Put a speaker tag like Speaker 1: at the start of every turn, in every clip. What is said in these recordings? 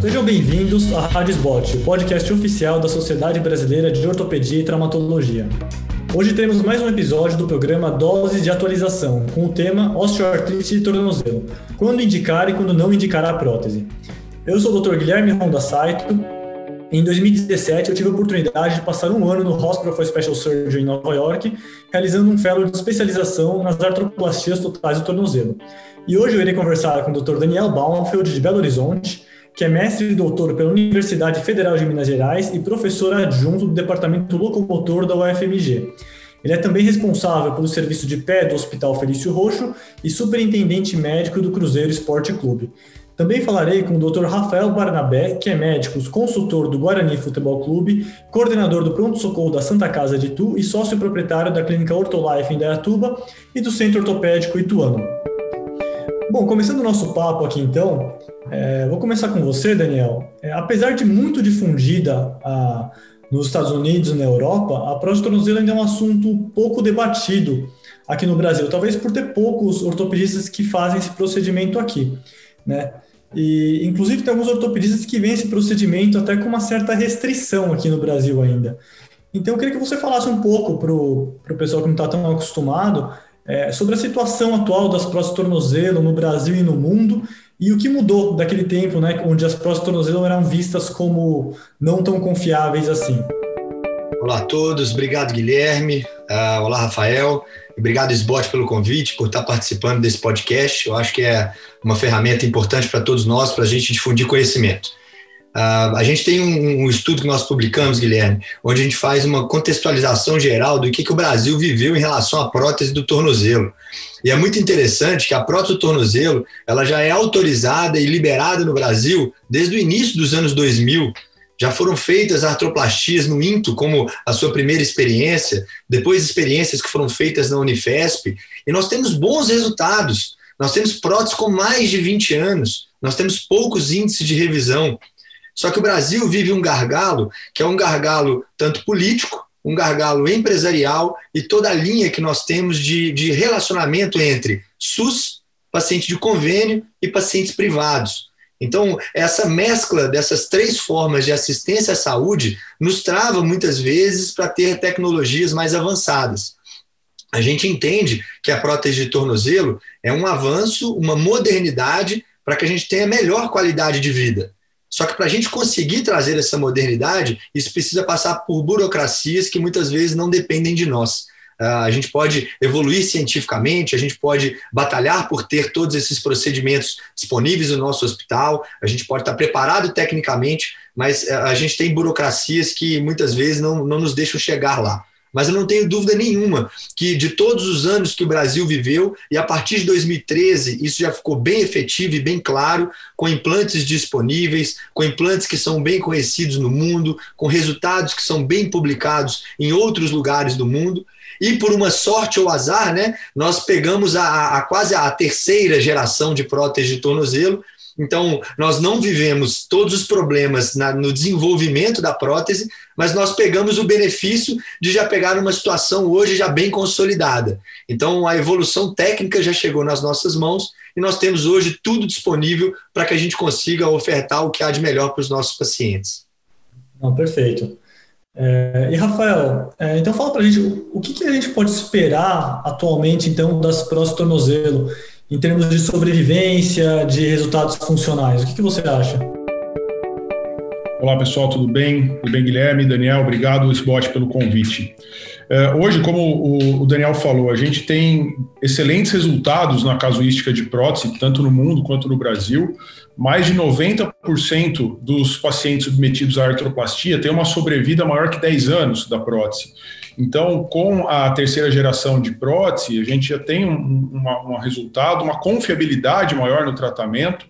Speaker 1: Sejam bem-vindos à Rádio Sbot, o podcast oficial da Sociedade Brasileira de Ortopedia e Traumatologia. Hoje teremos mais um episódio do programa Doses de Atualização, com o tema osteoartrite de tornozelo, quando indicar e quando não indicar a prótese. Eu sou o Dr. Guilherme Ronda Saito. Em 2017, eu tive a oportunidade de passar um ano no Hospital for Special Surgery em Nova York, realizando um fellow de especialização nas artroplastias totais do tornozelo. E hoje eu irei conversar com o Dr. Daniel Baumfeld, de Belo Horizonte, que é mestre e doutor pela Universidade Federal de Minas Gerais e professor adjunto do Departamento Locomotor da UFMG. Ele é também responsável pelo serviço de pé do Hospital Felício Roxo e superintendente médico do Cruzeiro Esporte Clube. Também falarei com o Dr. Rafael Barnabé, que é médico, consultor do Guarani Futebol Clube, coordenador do pronto-socorro da Santa Casa de Itu e sócio proprietário da clínica Ortolife em Dayatuba e do Centro Ortopédico Ituano. Bom, começando o nosso papo aqui então, é, vou começar com você, Daniel. É, apesar de muito difundida a, nos Estados Unidos e na Europa, a próstata tornozelo ainda é um assunto pouco debatido aqui no Brasil, talvez por ter poucos ortopedistas que fazem esse procedimento aqui, né? E, inclusive, tem alguns ortopedistas que veem esse procedimento até com uma certa restrição aqui no Brasil ainda. Então, eu queria que você falasse um pouco para o pessoal que não está tão acostumado é, sobre a situação atual das próteses tornozelo no Brasil e no mundo e o que mudou daquele tempo, né, onde as próteses tornozelo eram vistas como não tão confiáveis assim.
Speaker 2: Olá a todos, obrigado Guilherme, uh, olá Rafael, obrigado Sbot pelo convite, por estar participando desse podcast. Eu acho que é uma ferramenta importante para todos nós, para a gente difundir conhecimento. Uh, a gente tem um, um, estudo que nós publicamos, Guilherme, onde a gente faz uma contextualização geral do que, que o Brasil viveu em relação à prótese do tornozelo. E é muito interessante que a prótese do tornozelo ela já é autorizada e liberada no Brasil desde o início dos anos 2000. Já foram feitas artroplastias no INTO como a sua primeira experiência, depois experiências que foram feitas na Unifesp, e nós temos bons resultados. Nós temos próteses com mais de 20 anos, nós temos poucos índices de revisão. Só que o Brasil vive um gargalo, que é um gargalo tanto político, um gargalo empresarial e toda a linha que nós temos de, de relacionamento entre SUS, paciente de convênio e pacientes privados. Então, essa mescla dessas três formas de assistência à saúde nos trava muitas vezes para ter tecnologias mais avançadas. A gente entende que a prótese de tornozelo é um avanço, uma modernidade para que a gente tenha melhor qualidade de vida. Só que para a gente conseguir trazer essa modernidade, isso precisa passar por burocracias que muitas vezes não dependem de nós. Uh, a gente pode evoluir cientificamente, a gente pode batalhar por ter todos esses procedimentos disponíveis no nosso hospital, a gente pode estar preparado tecnicamente, mas uh, a gente tem burocracias que muitas vezes não, não nos deixam chegar lá. Mas eu não tenho dúvida nenhuma que de todos os anos que o Brasil viveu, e a partir de 2013 isso já ficou bem efetivo e bem claro, com implantes disponíveis, com implantes que são bem conhecidos no mundo, com resultados que são bem publicados em outros lugares do mundo. E por uma sorte ou azar, né, nós pegamos a, a quase a terceira geração de prótese de tornozelo, então, nós não vivemos todos os problemas na, no desenvolvimento da prótese, mas nós pegamos o benefício de já pegar uma situação hoje já bem consolidada. Então, a evolução técnica já chegou nas nossas mãos e nós temos hoje tudo disponível para que a gente consiga ofertar o que há de melhor para os nossos pacientes.
Speaker 1: Não, perfeito. É, e Rafael, é, então fala para a gente o que, que, a gente pode esperar atualmente então das próteses tornozelo em termos de sobrevivência, de resultados funcionais. O que, que você acha?
Speaker 3: Olá pessoal, tudo bem? Tudo bem, Guilherme, Daniel? Obrigado, Sbot, pelo convite. É, hoje, como o Daniel falou, a gente tem excelentes resultados na casuística de prótese, tanto no mundo quanto no Brasil. Mais de 90% dos pacientes submetidos à artroplastia têm uma sobrevida maior que 10 anos da prótese. Então, com a terceira geração de prótese, a gente já tem um, uma, um resultado, uma confiabilidade maior no tratamento,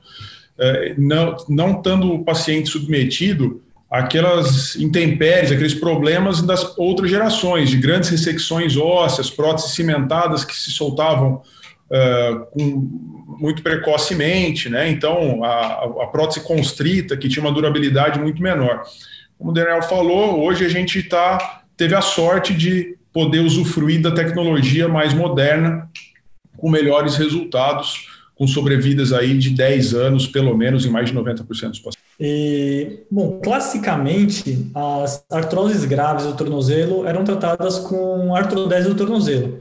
Speaker 3: é, não, não estando o paciente submetido àquelas intempéries, aqueles problemas das outras gerações, de grandes ressecções ósseas, próteses cimentadas que se soltavam uh, com, muito precocemente, né? Então, a, a prótese constrita, que tinha uma durabilidade muito menor. Como o Daniel falou, hoje a gente está teve a sorte de poder usufruir da tecnologia mais moderna, com melhores resultados, com sobrevidas aí de 10 anos, pelo menos, em mais de 90% dos pacientes.
Speaker 1: E, bom, classicamente, as artroses graves do tornozelo eram tratadas com artrodese do tornozelo,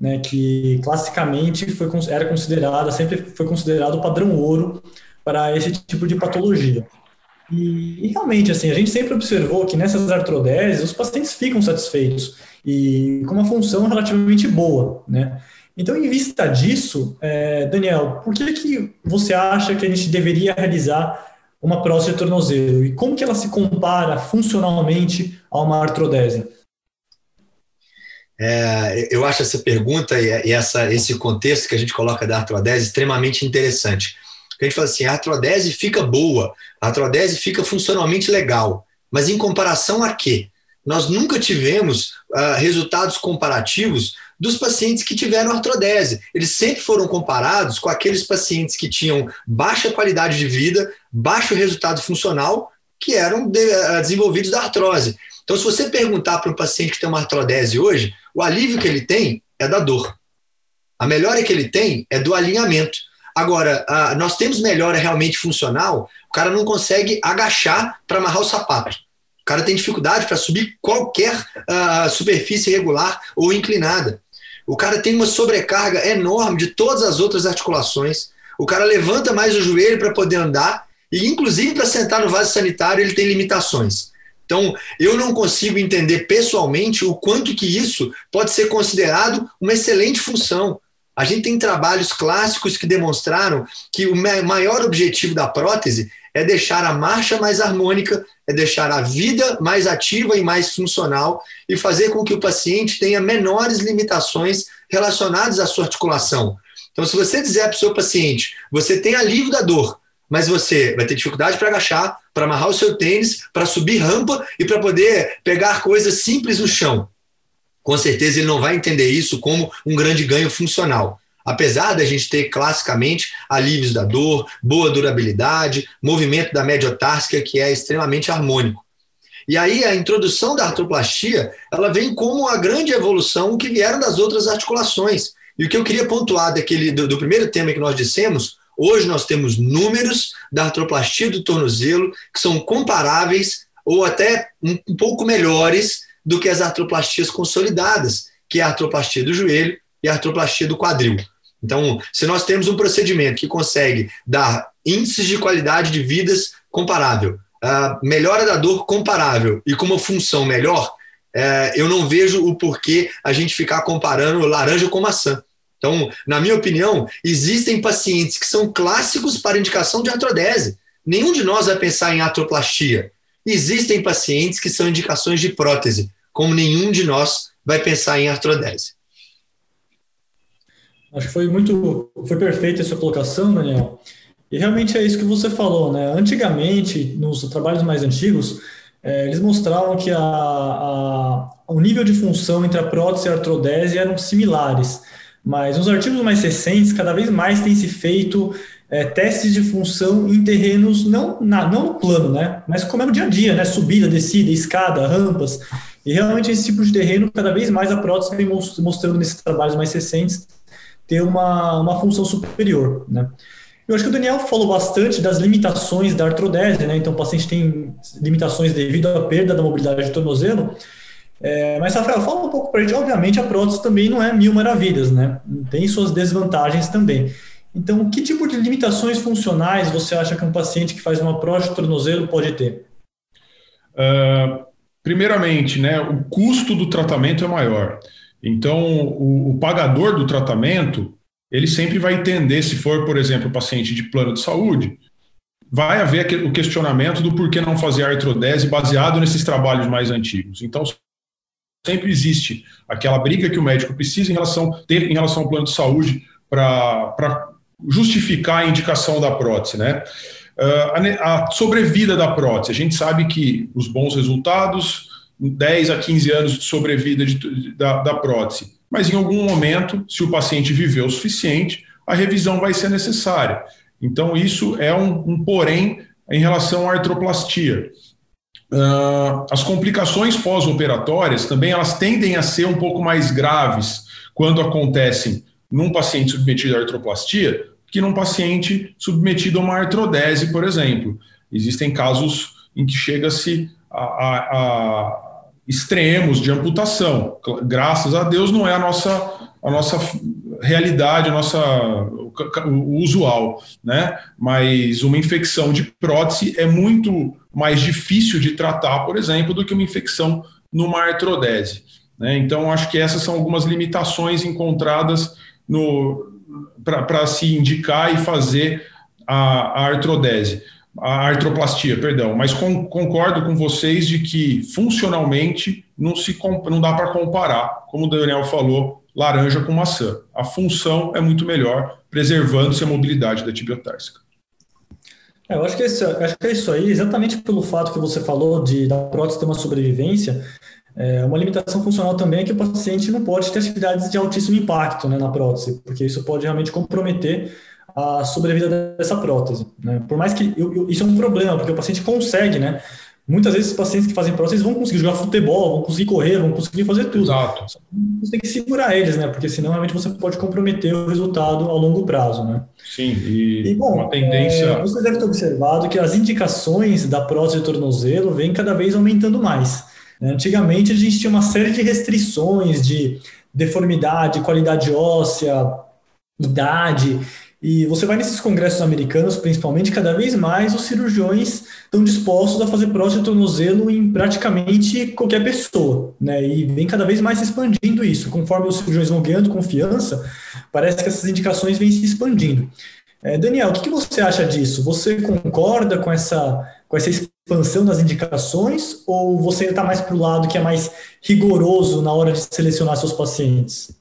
Speaker 1: né, que classicamente foi, era considerada, sempre foi considerado o padrão ouro para esse tipo de patologia. E, e, realmente, assim, a gente sempre observou que nessas artrodeses os pacientes ficam satisfeitos e com uma função relativamente boa, né? Então, em vista disso, é, Daniel, por que, que você acha que a gente deveria realizar uma prótese de tornozelo e como que ela se compara funcionalmente a uma artrodese?
Speaker 2: É, eu acho essa pergunta e essa, esse contexto que a gente coloca da artrodese extremamente interessante. A gente fala assim, a artrodese fica boa, a artrodese fica funcionalmente legal, mas em comparação a quê? Nós nunca tivemos uh, resultados comparativos dos pacientes que tiveram artrodese. Eles sempre foram comparados com aqueles pacientes que tinham baixa qualidade de vida, baixo resultado funcional, que eram de, uh, desenvolvidos da artrose. Então, se você perguntar para um paciente que tem uma artrodese hoje, o alívio que ele tem é da dor. A melhora que ele tem é do alinhamento. Agora, uh, nós temos melhora realmente funcional, o cara não consegue agachar para amarrar o sapato. O cara tem dificuldade para subir qualquer uh, superfície regular ou inclinada. O cara tem uma sobrecarga enorme de todas as outras articulações. O cara levanta mais o joelho para poder andar e, inclusive, para sentar no vaso sanitário, ele tem limitações. Então, eu não consigo entender pessoalmente o quanto que isso pode ser considerado uma excelente função. A gente tem trabalhos clássicos que demonstraram que o maior objetivo da prótese é deixar a marcha mais harmônica, é deixar a vida mais ativa e mais funcional e fazer com que o paciente tenha menores limitações relacionadas à sua articulação. Então, se você dizer para o seu paciente, você tem alívio da dor, mas você vai ter dificuldade para agachar, para amarrar o seu tênis, para subir rampa e para poder pegar coisas simples no chão. Com certeza ele não vai entender isso como um grande ganho funcional. Apesar da gente ter classicamente alívios da dor, boa durabilidade, movimento da mediotársica que é extremamente harmônico. E aí a introdução da artroplastia, ela vem como a grande evolução que vieram das outras articulações. E o que eu queria pontuar daquele do, do primeiro tema que nós dissemos, hoje nós temos números da artroplastia do tornozelo que são comparáveis ou até um, um pouco melhores do que as artroplastias consolidadas, que é a artroplastia do joelho e a artroplastia do quadril. Então, se nós temos um procedimento que consegue dar índices de qualidade de vidas comparável, melhora da dor comparável e com uma função melhor, é, eu não vejo o porquê a gente ficar comparando laranja com maçã. Então, na minha opinião, existem pacientes que são clássicos para indicação de artrodese. Nenhum de nós vai pensar em artroplastia. Existem pacientes que são indicações de prótese, como nenhum de nós vai pensar em artrodese.
Speaker 1: Acho que foi muito, foi perfeita a sua colocação, Daniel. E realmente é isso que você falou, né? Antigamente, nos trabalhos mais antigos, é, eles mostravam que a, a, o nível de função entre a prótese e a artrodese eram similares. Mas nos artigos mais recentes, cada vez mais tem se feito é, testes de função em terrenos não, na, não no plano, né? Mas como é no dia a dia, né? Subida, descida, escada, rampas. E realmente esse tipo de terreno, cada vez mais a prótese vem mostrando nesses trabalhos mais recentes ter uma, uma função superior, né? Eu acho que o Daniel falou bastante das limitações da artrodese, né? Então, o paciente tem limitações devido à perda da mobilidade do tornozelo. É, mas, Rafael, fala um pouco para a gente. Obviamente, a prótese também não é mil maravilhas, né? Tem suas desvantagens também. Então, que tipo de limitações funcionais você acha que um paciente que faz uma prótese tornozelo pode ter?
Speaker 3: Uh, primeiramente, né, o custo do tratamento é maior. Então, o, o, pagador do tratamento, ele sempre vai entender, se for, por exemplo, paciente de plano de saúde, vai haver o questionamento do porquê não fazer artrodese baseado nesses trabalhos mais antigos. Então, sempre existe aquela briga que o médico precisa em relação, ter em relação ao plano de saúde para justificar a indicação da prótese, né? Uh, a, sobrevida da prótese, a gente sabe que os bons resultados, 10 a 15 anos de sobrevida de, da, da prótese, mas em algum momento, se o paciente viveu o suficiente, a revisão vai ser necessária. Então, isso é um, um porém em relação à artroplastia. Uh, as complicações pós-operatórias também elas tendem a ser um pouco mais graves quando acontecem num paciente submetido à artroplastia que num paciente submetido a uma artrodese, por exemplo. Existem casos em que chega-se a, a, a, extremos de amputação. Graças a Deus não é a nossa, a nossa realidade, a nossa, o, o usual, né? Mas uma infecção de prótese é muito mais difícil de tratar, por exemplo, do que uma infecção numa artrodese. Né? Então, acho que essas são algumas limitações encontradas para se indicar e fazer a, a artrodese a artroplastia, perdão, mas com, concordo com vocês de que funcionalmente não, se, não dá para comparar, como o Daniel falou, laranja com maçã. A função é muito melhor, preservando-se a mobilidade da tibiotársica.
Speaker 1: É, eu acho que, esse, acho que é isso aí, exatamente pelo fato que você falou de da prótese ter uma sobrevivência, é, uma limitação funcional também é que o paciente não pode ter atividades de altíssimo impacto né, na prótese, porque isso pode realmente comprometer a sobrevida dessa prótese. Né? Por mais que eu, eu, isso é um problema, porque o paciente consegue, né? Muitas vezes os pacientes que fazem prótese vão conseguir jogar futebol, vão conseguir correr, vão conseguir fazer tudo.
Speaker 3: Exato.
Speaker 1: Você tem que segurar eles, né? Porque senão realmente você pode comprometer o resultado a longo prazo, né?
Speaker 3: Sim, e, e bom, uma tendência.
Speaker 1: É, você deve ter observado que as indicações da prótese de tornozelo vêm cada vez aumentando mais. Né? Antigamente a gente tinha uma série de restrições de deformidade, qualidade óssea, idade. E você vai nesses congressos americanos, principalmente, cada vez mais os cirurgiões estão dispostos a fazer prótese de tornozelo em praticamente qualquer pessoa, né? E vem cada vez mais se expandindo isso. Conforme os cirurgiões vão ganhando confiança, parece que essas indicações vêm se expandindo. É, Daniel, o que, que, você acha disso? Você concorda com essa, com essa expansão das indicações ou você está mais para o lado que é mais rigoroso na hora de selecionar seus pacientes?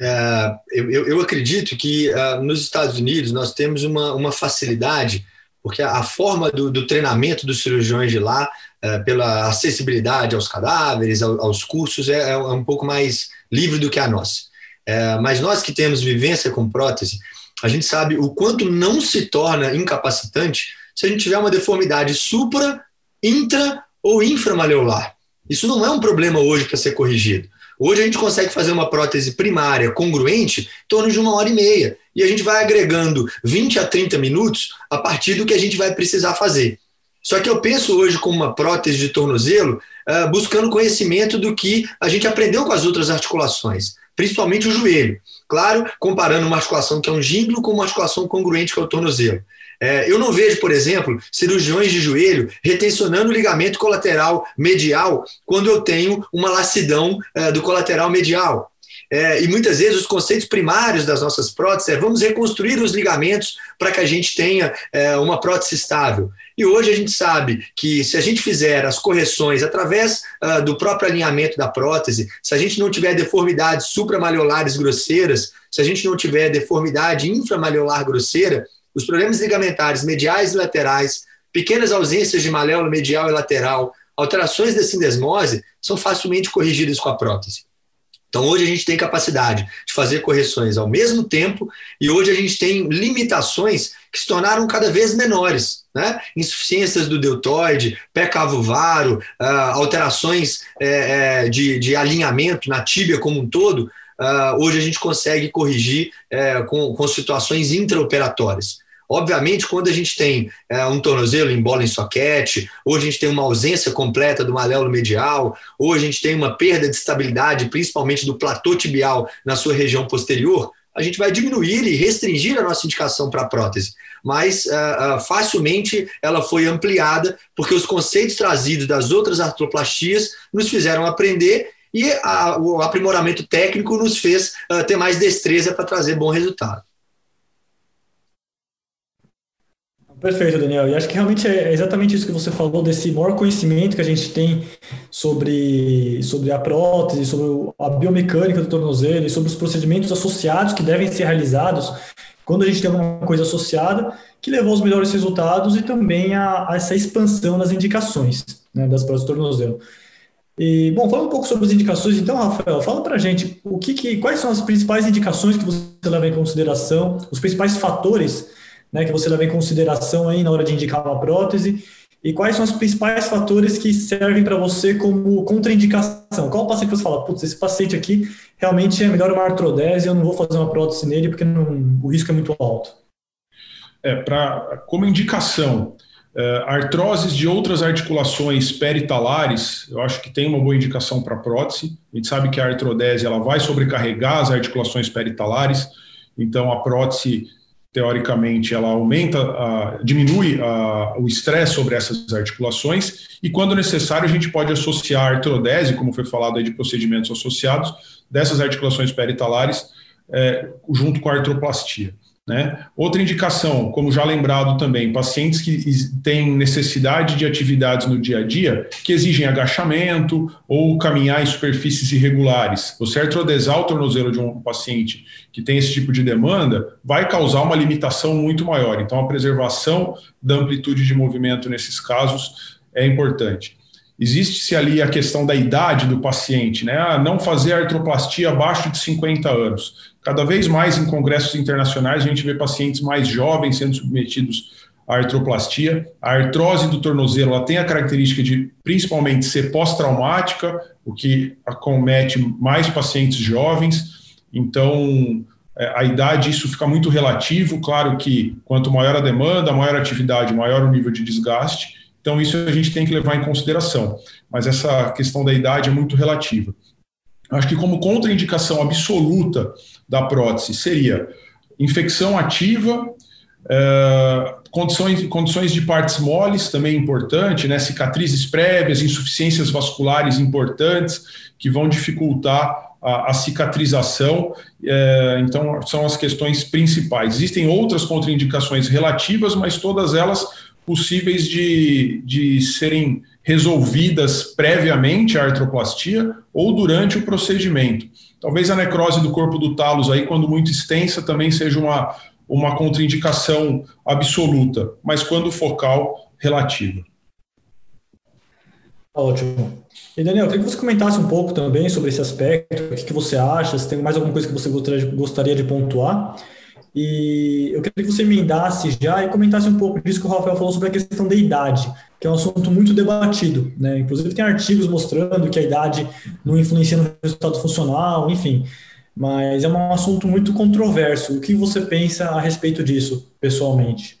Speaker 2: É, eu, eu, acredito que uh, nos Estados Unidos nós temos uma, uma facilidade, porque a, a forma do, do, treinamento dos cirurgiões de lá, uh, pela acessibilidade aos cadáveres, ao, aos cursos, é, é, um pouco mais livre do que a nossa. É, mas nós que temos vivência com prótese, a gente sabe o quanto não se torna incapacitante se a gente tiver uma deformidade supra, intra ou inframaleolar. Isso não é um problema hoje para ser corrigido. Hoje a gente consegue fazer uma prótese primária congruente em torno de uma hora e meia. E a gente vai agregando 20 a 30 minutos a partir do que a gente vai precisar fazer. Só que eu penso hoje como uma prótese de tornozelo, uh, buscando conhecimento do que a gente aprendeu com as outras articulações, principalmente o joelho. Claro, comparando uma articulação que é um gínglo com uma articulação congruente que é o tornozelo. É, eu não vejo, por exemplo, cirurgiões de joelho retencionando o ligamento colateral medial quando eu tenho uma lacidão é, do colateral medial. É, e muitas vezes os conceitos primários das nossas próteses é vamos reconstruir os ligamentos para que a gente tenha é, uma prótese estável. E hoje a gente sabe que se a gente fizer as correções através uh, do próprio alinhamento da prótese, se a gente não tiver deformidades supramaleolares grosseiras, se a gente não tiver deformidade inframaliolar grosseira, os problemas ligamentares mediais e laterais, pequenas ausências de maléolo medial e lateral, alterações da sindesmose são facilmente corrigidas com a prótese. Então, hoje a gente tem capacidade de fazer correções ao mesmo tempo e hoje a gente tem limitações que se tornaram cada vez menores. Né? Insuficiências do deltoide, pé cavovaro, uh, alterações é, é, de, de alinhamento na tíbia como um todo, uh, hoje a gente consegue corrigir uh, com, com situações intraoperatórias. Obviamente, quando a gente tem é, um tornozelo em bola em soquete, ou a gente tem uma ausência completa do maléolo medial, ou a gente tem uma perda de estabilidade, principalmente do platô tibial na sua região posterior, a gente vai diminuir e restringir a nossa indicação para prótese. Mas uh, uh, facilmente ela foi ampliada, porque os conceitos trazidos das outras artroplastias nos fizeram aprender e a, o aprimoramento técnico nos fez uh, ter mais destreza para trazer bom resultado.
Speaker 1: Perfeito, Daniel. E acho que realmente é exatamente isso que você falou, desse maior conhecimento que a gente tem sobre, sobre a prótese, sobre a biomecânica do tornozelo e sobre os procedimentos associados que devem ser realizados quando a gente tem alguma coisa associada, que levou aos melhores resultados e também a, a essa expansão nas indicações né, das próteses do tornozelo. E, bom, fala um pouco sobre as indicações, então, Rafael, fala para a gente o que, que, quais são as principais indicações que você leva em consideração, os principais fatores né, que você leva em consideração aí na hora de indicar uma prótese? E quais são os principais fatores que servem para você como contraindicação? Qual paciente que você fala, putz, esse paciente aqui realmente é melhor uma artrodese, eu não vou fazer uma prótese nele porque não, o risco é muito alto?
Speaker 3: É, pra, como indicação, Uh, artroses de outras articulações peritalares, eu acho que tem uma boa indicação para prótese. A gente sabe que a artrodese ela vai sobrecarregar as articulações peritalares, então a prótese, teoricamente, ela aumenta, uh, diminui uh, o estresse sobre essas articulações, e quando necessário, a gente pode associar a artrodese, como foi falado aí de procedimentos associados, dessas articulações peritalares, eh, junto com a artroplastia. Né? Outra indicação, como já lembrado também, pacientes que têm necessidade de atividades no dia a dia que exigem agachamento ou caminhar em superfícies irregulares. Você artrodesar o tornozelo de um paciente que tem esse tipo de demanda vai causar uma limitação muito maior. Então, a preservação da amplitude de movimento nesses casos é importante. Existe-se ali a questão da idade do paciente, né? Ah, não fazer artroplastia abaixo de 50 anos. Cada vez mais em congressos internacionais a gente vê pacientes mais jovens sendo submetidos à artroplastia. A artrose do tornozelo ela tem a característica de principalmente ser pós-traumática, o que acomete mais pacientes jovens. Então, é, a idade, isso fica muito relativo. Claro que quanto maior a demanda, maior a atividade, maior o nível de desgaste. Então, isso a gente tem que levar em consideração. Mas essa questão da idade é muito relativa. Acho que como contraindicação absoluta da prótese seria infecção ativa, é, condições, condições de partes moles também importante, né, cicatrizes prévias, insuficiências vasculares importantes que vão dificultar a, a cicatrização. É, então, são as questões principais. Existem outras contraindicações relativas, mas todas elas possíveis de, de serem resolvidas previamente à artroplastia ou durante o procedimento. Talvez a necrose do corpo do talos aí, quando muito extensa, também seja uma, uma contraindicação absoluta, mas quando focal, relativa.
Speaker 1: Ótimo. E Daniel, eu queria que você comentasse um pouco também sobre esse aspecto, o que, você acha, se tem mais alguma coisa que você gostaria de pontuar. E eu queria que você emendasse já e comentasse um pouco disso que o Rafael falou sobre a questão da idade, que é um assunto muito debatido. Né? Inclusive, tem artigos mostrando que a idade não influencia no resultado funcional, enfim. Mas é um assunto muito controverso. O que você pensa a respeito disso, pessoalmente?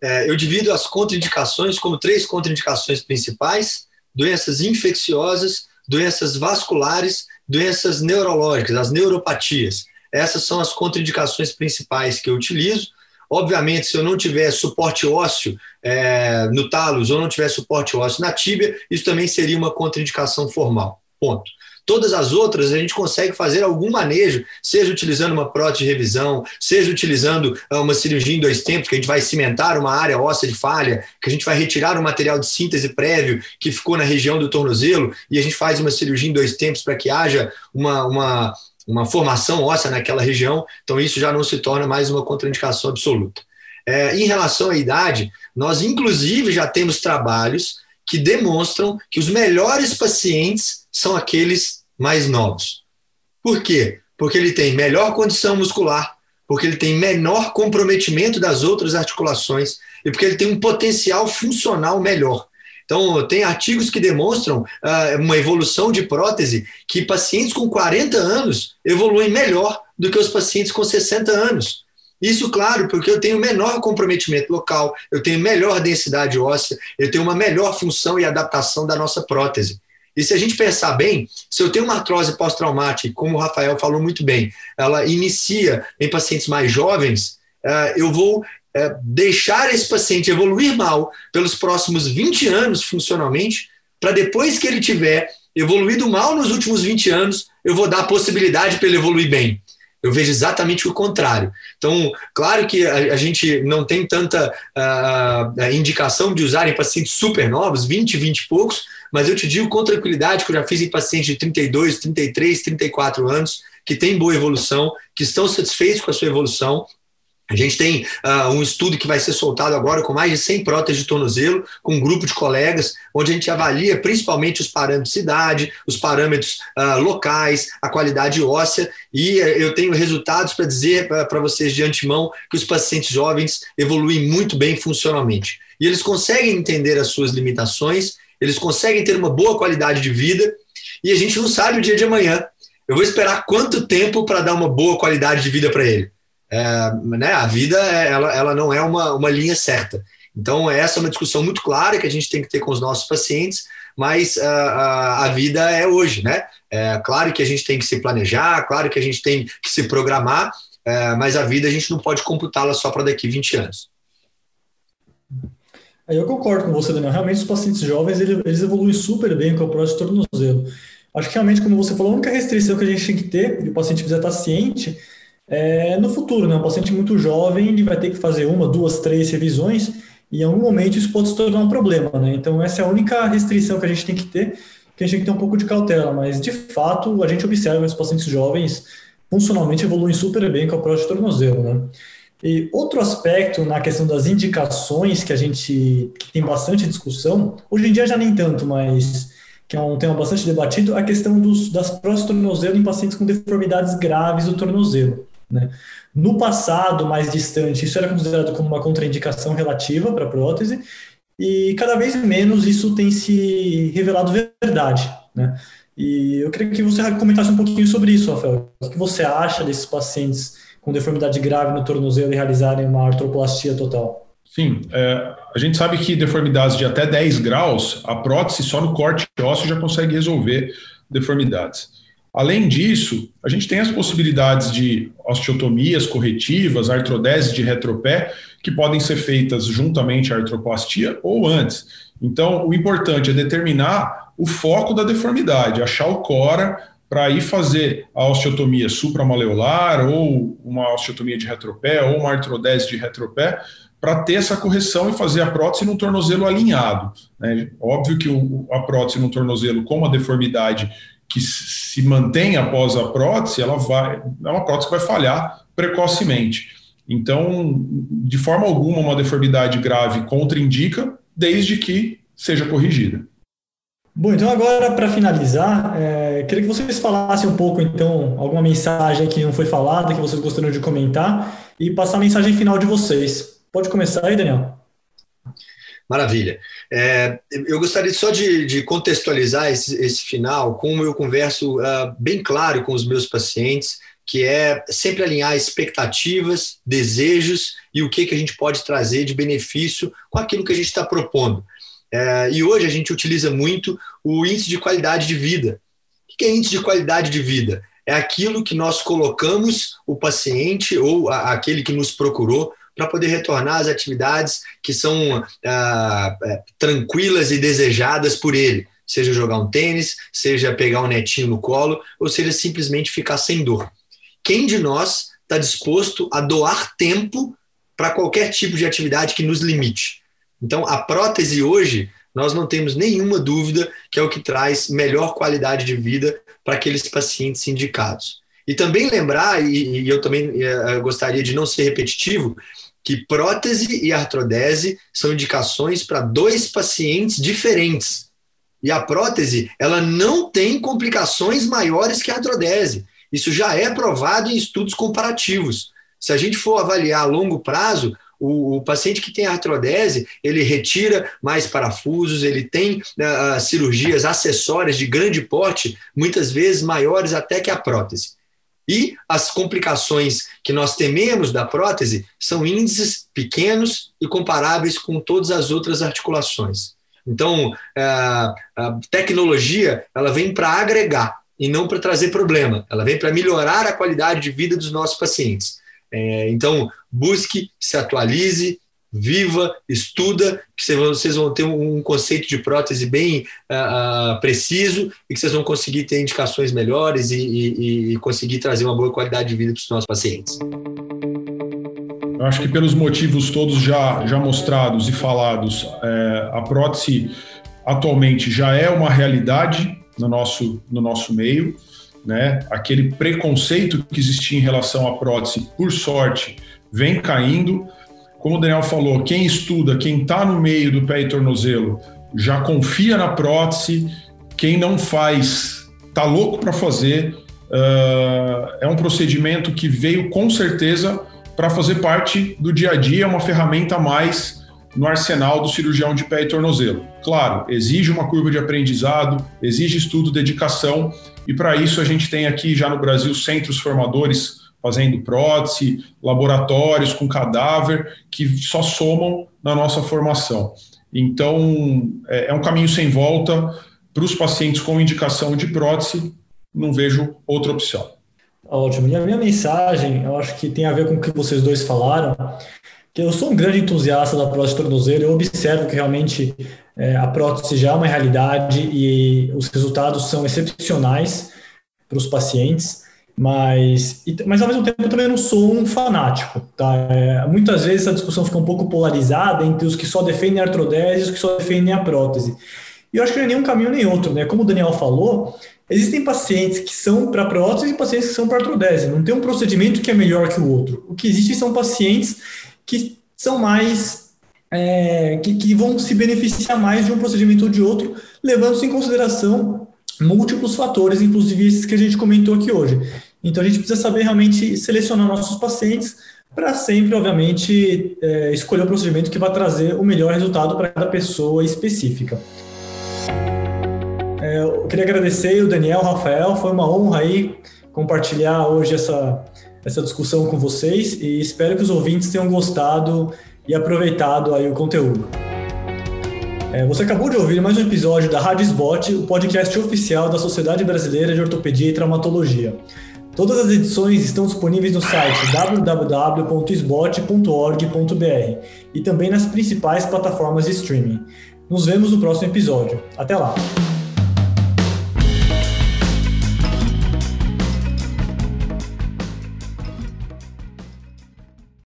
Speaker 2: É, eu divido as contraindicações como três contraindicações principais: doenças infecciosas, doenças vasculares, doenças neurológicas, as neuropatias. Essas são as contraindicações principais que eu utilizo. Obviamente, se eu não tiver suporte ósseo é, no talos ou não tiver suporte ósseo na tíbia, isso também seria uma contraindicação formal. Ponto. Todas as outras a gente consegue fazer algum manejo, seja utilizando uma prótese de revisão, seja utilizando ah, uma cirurgia em dois tempos, que a gente vai cimentar uma área óssea de falha, que a gente vai retirar o material de síntese prévio que ficou na região do tornozelo e a gente faz uma cirurgia em dois tempos para que haja uma, uma uma formação óssea naquela região, então isso já não se torna mais uma contraindicação absoluta. É, em relação à idade, nós inclusive já temos trabalhos que demonstram que os melhores pacientes são aqueles mais novos. Por quê? Porque ele tem melhor condição muscular, porque ele tem menor comprometimento das outras articulações e porque ele tem um potencial funcional melhor. Então, tem artigos que demonstram uh, uma evolução de prótese que pacientes com 40 anos evoluem melhor do que os pacientes com 60 anos. Isso, claro, porque eu tenho menor comprometimento local, eu tenho melhor densidade óssea, eu tenho uma melhor função e adaptação da nossa prótese. E se a gente pensar bem, se eu tenho uma artrose pós-traumática, como o Rafael falou muito bem, ela inicia em pacientes mais jovens, uh, eu vou é, deixar esse paciente evoluir mal pelos próximos 20 anos funcionalmente, para depois que ele tiver evoluído mal nos últimos 20 anos, eu vou dar a possibilidade para ele evoluir bem. Eu vejo exatamente o contrário. Então, claro que a, a gente não tem tanta uh, indicação de usar em pacientes super novos, 20, 20 e poucos, mas eu te digo com tranquilidade que eu já fiz em pacientes de 32, 33, 34 anos, que têm boa evolução, que estão satisfeitos com a sua evolução a gente tem uh, um estudo que vai ser soltado agora com mais de 100 próteses de tornozelo, com um grupo de colegas, onde a gente avalia principalmente os parâmetros de idade, os parâmetros uh, locais, a qualidade óssea, e uh, eu tenho resultados para dizer para vocês de antemão que os pacientes jovens evoluem muito bem funcionalmente. E eles conseguem entender as suas limitações, eles conseguem ter uma boa qualidade de vida, e a gente não sabe o dia de amanhã. Eu vou esperar quanto tempo para dar uma boa qualidade de vida para ele? É, né, a vida é, ela, ela não é uma, uma linha certa. Então, essa é uma discussão muito clara que a gente tem que ter com os nossos pacientes, mas uh, a, a vida é hoje, né? É claro que a gente tem que se planejar, claro que a gente tem que se programar, é, mas a vida a gente não pode computá-la só para daqui 20 anos.
Speaker 1: Eu concordo com você, Daniel. Realmente, os pacientes jovens eles evoluem super bem com a prótese de tornozelo. Acho que realmente, como você falou, a única restrição que a gente tem que ter, e o paciente precisa estar ciente, é no futuro, né? Um paciente muito jovem, ele vai ter que fazer uma, duas, três revisões, e em algum momento isso pode se tornar um problema, né? Então, essa é a única restrição que a gente tem que ter, que a gente tem que ter um pouco de cautela, mas de fato, a gente observa os pacientes jovens funcionalmente evoluem super bem com a prótese de tornozelo, né? E outro aspecto na questão das indicações que a gente que tem bastante discussão, hoje em dia já nem tanto, mas que é um tema bastante debatido, a questão dos, das próteses de tornozelo em pacientes com deformidades graves do tornozelo. Né? No passado mais distante, isso era considerado como uma contraindicação relativa para a prótese, e cada vez menos isso tem se revelado verdade. Né? E eu queria que você comentasse um pouquinho sobre isso, Rafael. O que você acha desses pacientes com deformidade grave no tornozelo e realizarem uma artroplastia total?
Speaker 3: Sim, é, a gente sabe que deformidades de até 10 graus, a prótese só no corte ósseo já consegue resolver deformidades. Além disso, a gente tem as possibilidades de osteotomias corretivas, artrodese de retropé, que podem ser feitas juntamente à artroplastia ou antes. Então, o importante é determinar o foco da deformidade, achar o cora para ir fazer a osteotomia supramaleolar ou uma osteotomia de retropé ou uma artrodese de retropé para ter essa correção e fazer a prótese num tornozelo alinhado. Né? Óbvio que o, a prótese num tornozelo com uma deformidade que se mantém após a prótese, ela vai, é uma prótese que vai falhar precocemente. Então, de forma alguma, uma deformidade grave contraindica, desde que seja corrigida.
Speaker 1: Bom, então agora para finalizar, é, queria que vocês falassem um pouco, então, alguma mensagem que não foi falada, que vocês gostariam de comentar, e passar a mensagem final de vocês. Pode começar aí, Daniel.
Speaker 2: Maravilha. É, eu gostaria só de, de contextualizar esse, esse, final, como eu converso uh, bem claro com os meus pacientes, que é sempre alinhar expectativas, desejos e o que, que a gente pode trazer de benefício com aquilo que a gente está propondo. É, e hoje a gente utiliza muito o índice de qualidade de vida. O que é índice de qualidade de vida? É aquilo que nós colocamos o paciente ou a, aquele que nos procurou para poder retornar às atividades que são ah, é, tranquilas e desejadas por ele. Seja jogar um tênis, seja pegar um netinho no colo, ou seja simplesmente ficar sem dor. Quem de nós está disposto a doar tempo para qualquer tipo de atividade que nos limite? Então, a prótese hoje, nós não temos nenhuma dúvida que é o que traz melhor qualidade de vida para aqueles pacientes indicados. E também lembrar, e, eu também eh, gostaria de não ser repetitivo, que prótese e artrodese são indicações para dois pacientes diferentes. E a prótese, ela não tem complicações maiores que a artrodese. Isso já é provado em estudos comparativos. Se a gente for avaliar a longo prazo, o, o, paciente que tem artrodese, ele retira mais parafusos, ele tem uh, cirurgias acessórias de grande porte, muitas vezes maiores até que a prótese. E as complicações que nós tememos da prótese são índices pequenos e comparáveis com todas as outras articulações. Então, a tecnologia ela vem para agregar e não para trazer problema. Ela vem para melhorar a qualidade de vida dos nossos pacientes. É, então, busque, se atualize, viva, estuda, que vocês vão ter um conceito de prótese bem uh, preciso e que vocês vão conseguir ter indicações melhores e, e, e conseguir trazer uma boa qualidade de vida para os nossos pacientes.
Speaker 3: Eu acho que pelos motivos todos já, já mostrados e falados, é, a prótese atualmente já é uma realidade no nosso, no nosso meio né? Aquele preconceito que existia em relação à prótese, por sorte, vem caindo. Como o Daniel falou, quem estuda, quem está no meio do pé e tornozelo, já confia na prótese. Quem não faz, tá louco para fazer. Uh, é um procedimento que veio com certeza para fazer parte do dia a dia, é uma ferramenta a mais no arsenal do cirurgião de pé e tornozelo. Claro, exige uma curva de aprendizado, exige estudo, dedicação, e para isso a gente tem aqui já no Brasil centros formadores fazendo prótese, laboratórios com cadáver, que só somam na nossa formação. Então, é, é um caminho sem volta para os pacientes com indicação de prótese, não vejo outra opção.
Speaker 1: Ótimo. E a minha mensagem, eu acho que tem a ver com o que vocês dois falaram, que eu sou um grande entusiasta da prótese tornozelo, eu observo que realmente é, a prótese já é uma realidade e os resultados são excepcionais para os pacientes, mas, mas ao mesmo tempo eu também não sou um fanático. Tá? É, muitas vezes a discussão fica um pouco polarizada entre os que só defendem a artrodese e os que só defendem a prótese. E eu acho que não é nem um caminho nem outro, né? Como o Daniel falou, existem pacientes que são para prótese e pacientes que são para artrodese. Não tem um procedimento que é melhor que o outro. O que existe são pacientes que são mais é, que, que, vão se beneficiar mais de um procedimento ou de outro, levando-se em consideração múltiplos fatores, inclusive esses que a gente comentou aqui hoje. Então a gente precisa saber realmente selecionar nossos pacientes para sempre, obviamente, é, escolher o procedimento que vai trazer o melhor resultado para cada pessoa específica. É, eu queria agradecer o Daniel, o Rafael, foi uma honra aí compartilhar hoje essa, essa discussão com vocês e espero que os ouvintes tenham gostado e aproveitado aí o conteúdo. É, você acabou de ouvir mais um episódio da Rádio Sbot, o podcast oficial da Sociedade Brasileira de Ortopedia e Traumatologia. Todas as edições estão disponíveis no site www.sbot.org.br e também nas principais plataformas de streaming. Nos vemos no próximo episódio. Até lá!